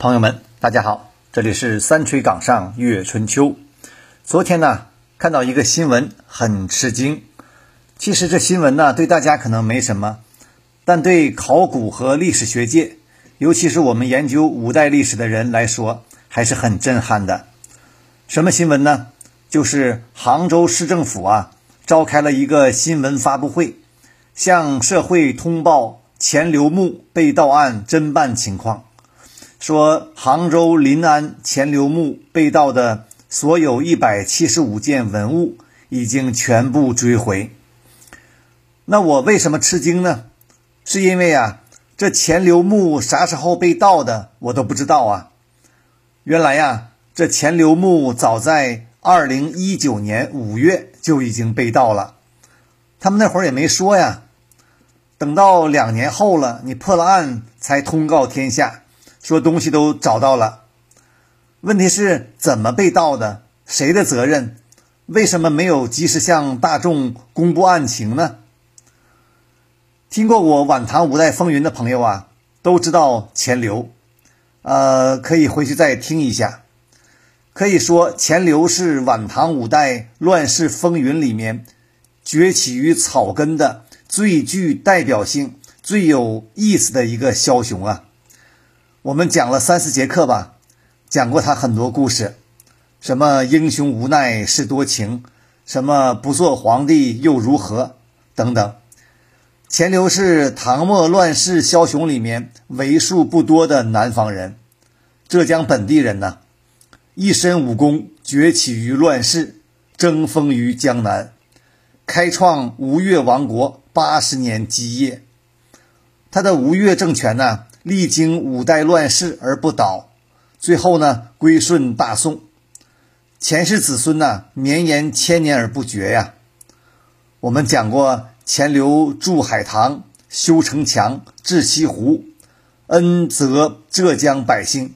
朋友们，大家好，这里是三锤岗上月春秋。昨天呢，看到一个新闻，很吃惊。其实这新闻呢，对大家可能没什么，但对考古和历史学界，尤其是我们研究五代历史的人来说，还是很震撼的。什么新闻呢？就是杭州市政府啊，召开了一个新闻发布会，向社会通报钱刘墓被盗案侦办情况。说杭州临安钱刘墓被盗的所有一百七十五件文物已经全部追回。那我为什么吃惊呢？是因为啊，这钱刘墓啥时候被盗的，我都不知道啊。原来呀，这钱刘墓早在二零一九年五月就已经被盗了，他们那会儿也没说呀。等到两年后了，你破了案才通告天下。说东西都找到了，问题是怎么被盗的？谁的责任？为什么没有及时向大众公布案情呢？听过我晚唐五代风云的朋友啊，都知道钱刘，呃，可以回去再听一下。可以说，钱刘是晚唐五代乱世风云里面崛起于草根的最具代表性、最有意思的一个枭雄啊。我们讲了三四节课吧，讲过他很多故事，什么英雄无奈是多情，什么不做皇帝又如何等等。钱镠是唐末乱世枭雄里面为数不多的南方人，浙江本地人呢，一身武功崛起于乱世，争锋于江南，开创吴越王国八十年基业。他的吴越政权呢？历经五代乱世而不倒，最后呢归顺大宋，钱氏子孙呢绵延千年而不绝呀。我们讲过钱刘筑海棠、修城墙、治西湖，恩泽浙江百姓。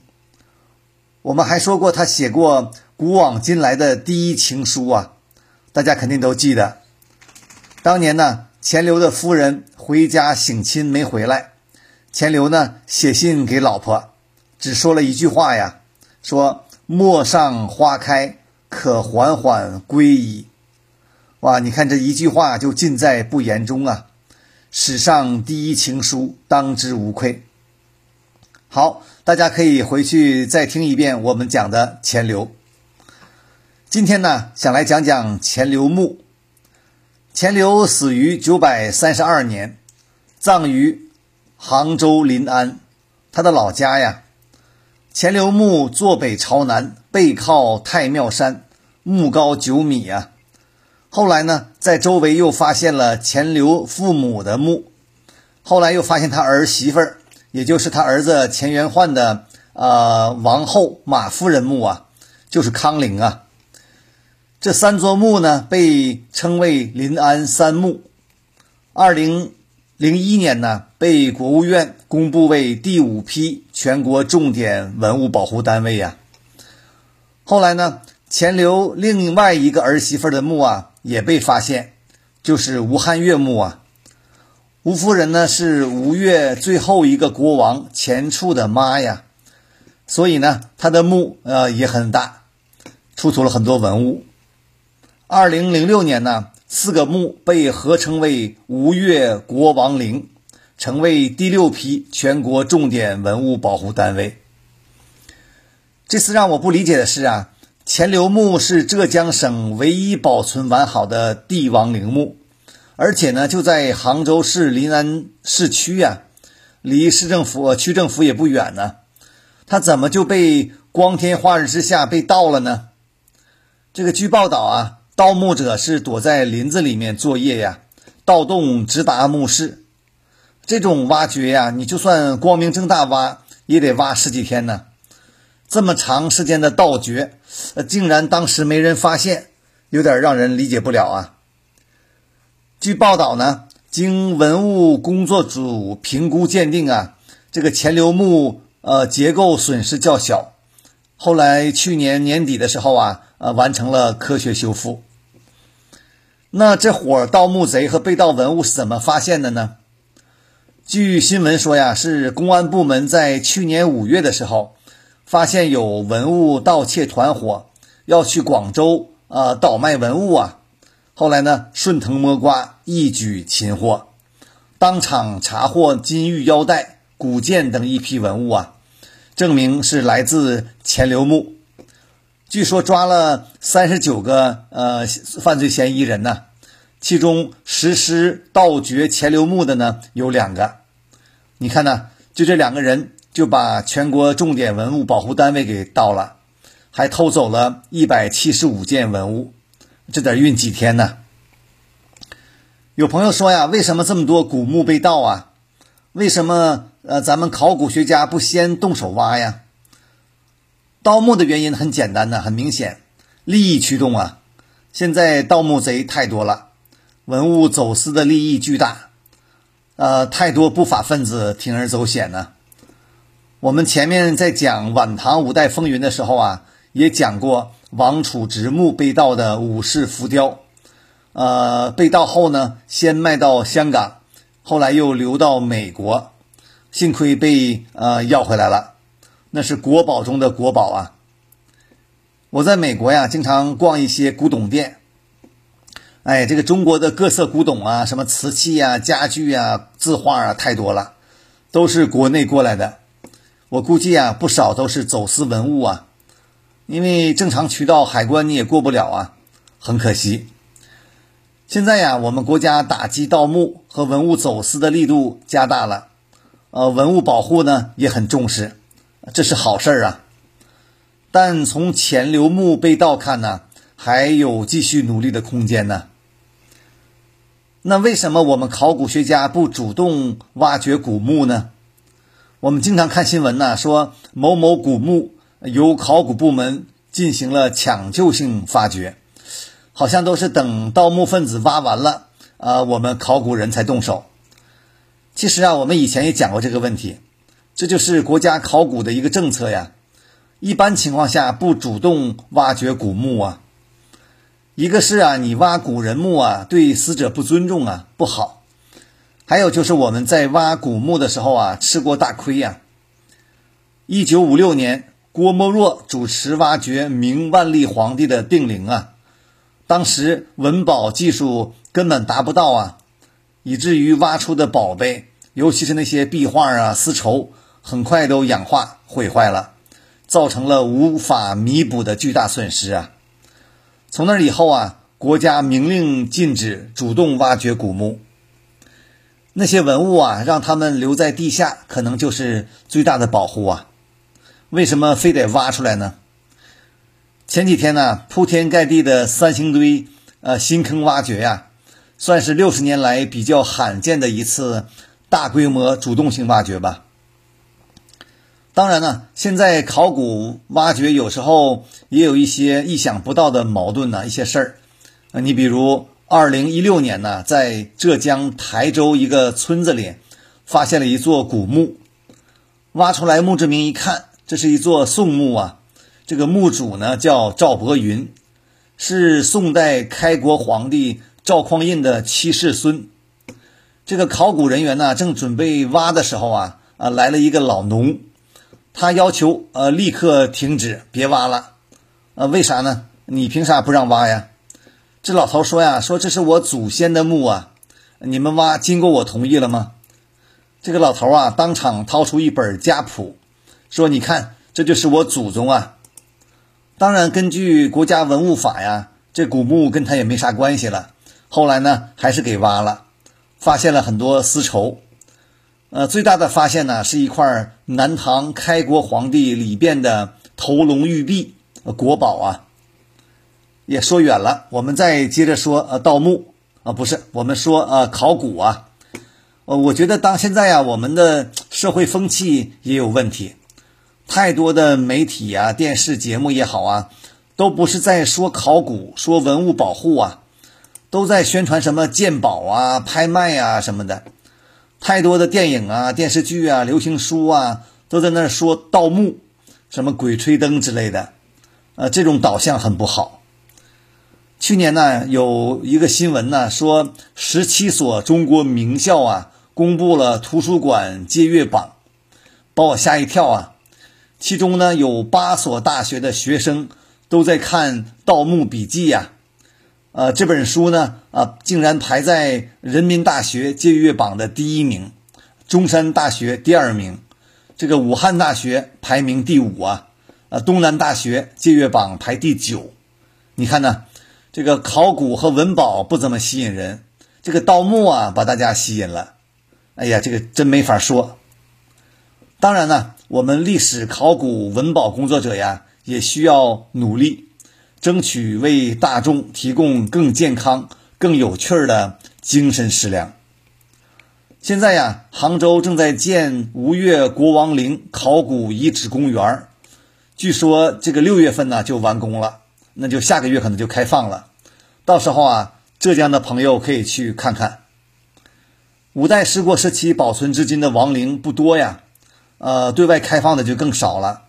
我们还说过他写过古往今来的第一情书啊，大家肯定都记得。当年呢，钱刘的夫人回家省亲没回来。钱刘呢写信给老婆，只说了一句话呀，说“陌上花开，可缓缓归矣。”哇，你看这一句话就尽在不言中啊！史上第一情书，当之无愧。好，大家可以回去再听一遍我们讲的钱刘。今天呢，想来讲讲钱刘墓。钱刘死于九百三十二年，葬于。杭州临安，他的老家呀。钱刘墓坐北朝南，背靠太庙山，墓高九米啊。后来呢，在周围又发现了钱刘父母的墓，后来又发现他儿媳妇儿，也就是他儿子钱元焕的呃王后马夫人墓啊，就是康陵啊。这三座墓呢，被称为临安三墓。二零。零一年呢，被国务院公布为第五批全国重点文物保护单位呀。后来呢，钱刘另外一个儿媳妇的墓啊也被发现，就是吴汉月墓啊。吴夫人呢是吴越最后一个国王钱俶的妈呀，所以呢，她的墓呃也很大，出土了很多文物。二零零六年呢。四个墓被合称为吴越国王陵，成为第六批全国重点文物保护单位。这次让我不理解的是啊，钱刘墓是浙江省唯一保存完好的帝王陵墓，而且呢就在杭州市临安市区呀，离市政府、区政府也不远呢，它怎么就被光天化日之下被盗了呢？这个据报道啊。盗墓者是躲在林子里面作业呀，盗洞直达墓室。这种挖掘呀，你就算光明正大挖，也得挖十几天呢。这么长时间的盗掘，呃，竟然当时没人发现，有点让人理解不了啊。据报道呢，经文物工作组评估鉴定啊，这个钱刘墓呃结构损失较小。后来去年年底的时候啊。呃，完成了科学修复。那这伙盗墓贼和被盗文物是怎么发现的呢？据新闻说呀，是公安部门在去年五月的时候，发现有文物盗窃团伙要去广州啊倒卖文物啊。后来呢，顺藤摸瓜，一举擒获，当场查获金玉腰带、古剑等一批文物啊，证明是来自钱刘墓。据说抓了三十九个呃犯罪嫌疑人呢，其中实施盗掘钱刘墓的呢有两个。你看呢，就这两个人就把全国重点文物保护单位给盗了，还偷走了一百七十五件文物。这得运几天呢？有朋友说呀，为什么这么多古墓被盗啊？为什么呃咱们考古学家不先动手挖呀？盗墓的原因很简单呢，很明显，利益驱动啊！现在盗墓贼太多了，文物走私的利益巨大，呃，太多不法分子铤而走险呢。我们前面在讲晚唐五代风云的时候啊，也讲过。王储直墓被盗的武士浮雕，呃，被盗后呢，先卖到香港，后来又流到美国，幸亏被呃要回来了，那是国宝中的国宝啊！我在美国呀，经常逛一些古董店，哎，这个中国的各色古董啊，什么瓷器呀、家具啊、字画啊，太多了，都是国内过来的，我估计啊，不少都是走私文物啊。因为正常渠道海关你也过不了啊，很可惜。现在呀，我们国家打击盗墓和文物走私的力度加大了，呃，文物保护呢也很重视，这是好事儿啊。但从钱刘墓被盗看呢，还有继续努力的空间呢。那为什么我们考古学家不主动挖掘古墓呢？我们经常看新闻呢，说某某古墓。由考古部门进行了抢救性发掘，好像都是等盗墓分子挖完了，啊，我们考古人才动手。其实啊，我们以前也讲过这个问题，这就是国家考古的一个政策呀。一般情况下不主动挖掘古墓啊，一个是啊，你挖古人墓啊，对死者不尊重啊，不好；还有就是我们在挖古墓的时候啊，吃过大亏呀。一九五六年。郭沫若主持挖掘明万历皇帝的定陵啊，当时文保技术根本达不到啊，以至于挖出的宝贝，尤其是那些壁画啊、丝绸，很快都氧化毁坏了，造成了无法弥补的巨大损失啊。从那以后啊，国家明令禁止主动挖掘古墓，那些文物啊，让他们留在地下，可能就是最大的保护啊。为什么非得挖出来呢？前几天呢，铺天盖地的三星堆呃新坑挖掘呀，算是六十年来比较罕见的一次大规模主动性挖掘吧。当然呢，现在考古挖掘有时候也有一些意想不到的矛盾呢，一些事儿啊，你比如二零一六年呢，在浙江台州一个村子里发现了一座古墓，挖出来墓志铭一看。这是一座宋墓啊，这个墓主呢叫赵伯云，是宋代开国皇帝赵匡胤的七世孙。这个考古人员呢正准备挖的时候啊啊来了一个老农，他要求呃立刻停止，别挖了。呃，为啥呢？你凭啥不让挖呀？这老头说呀，说这是我祖先的墓啊，你们挖经过我同意了吗？这个老头啊当场掏出一本家谱。说，你看，这就是我祖宗啊！当然，根据国家文物法呀，这古墓跟他也没啥关系了。后来呢，还是给挖了，发现了很多丝绸。呃，最大的发现呢，是一块南唐开国皇帝李昪的头龙玉璧，国宝啊。也说远了，我们再接着说，呃，盗墓啊，不是，我们说，呃，考古啊。呃，我觉得当现在啊，我们的社会风气也有问题。太多的媒体啊、电视节目也好啊，都不是在说考古、说文物保护啊，都在宣传什么鉴宝啊、拍卖啊什么的。太多的电影啊、电视剧啊、流行书啊，都在那说盗墓、什么鬼吹灯之类的，呃，这种导向很不好。去年呢，有一个新闻呢，说十七所中国名校啊，公布了图书馆借阅榜，把我吓一跳啊。其中呢有八所大学的学生都在看《盗墓笔记》呀。呃，这本书呢啊，竟然排在人民大学借阅榜的第一名，中山大学第二名，这个武汉大学排名第五啊，啊，东南大学借阅榜排第九。你看呢？这个考古和文保不怎么吸引人，这个盗墓啊把大家吸引了。哎呀，这个真没法说。当然呢，我们历史考古文保工作者呀，也需要努力，争取为大众提供更健康、更有趣的精神食粮。现在呀，杭州正在建吴越国王陵考古遗址公园，据说这个六月份呢就完工了。那就下个月可能就开放了，到时候啊，浙江的朋友可以去看看。五代十国时期保存至今的王陵不多呀，呃，对外开放的就更少了。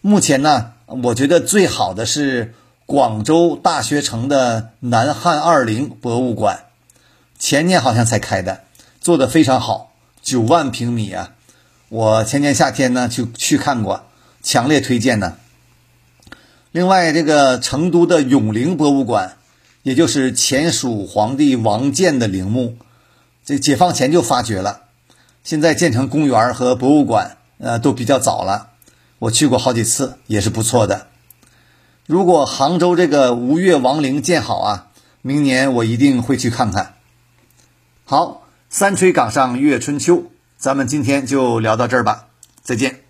目前呢，我觉得最好的是广州大学城的南汉二陵博物馆，前年好像才开的，做的非常好，九万平米啊！我前年夏天呢就去看过，强烈推荐呢。另外，这个成都的永陵博物馆，也就是前蜀皇帝王建的陵墓，这解放前就发掘了，现在建成公园和博物馆，呃，都比较早了。我去过好几次，也是不错的。如果杭州这个吴越王陵建好啊，明年我一定会去看看。好，三吹岗上月春秋，咱们今天就聊到这儿吧，再见。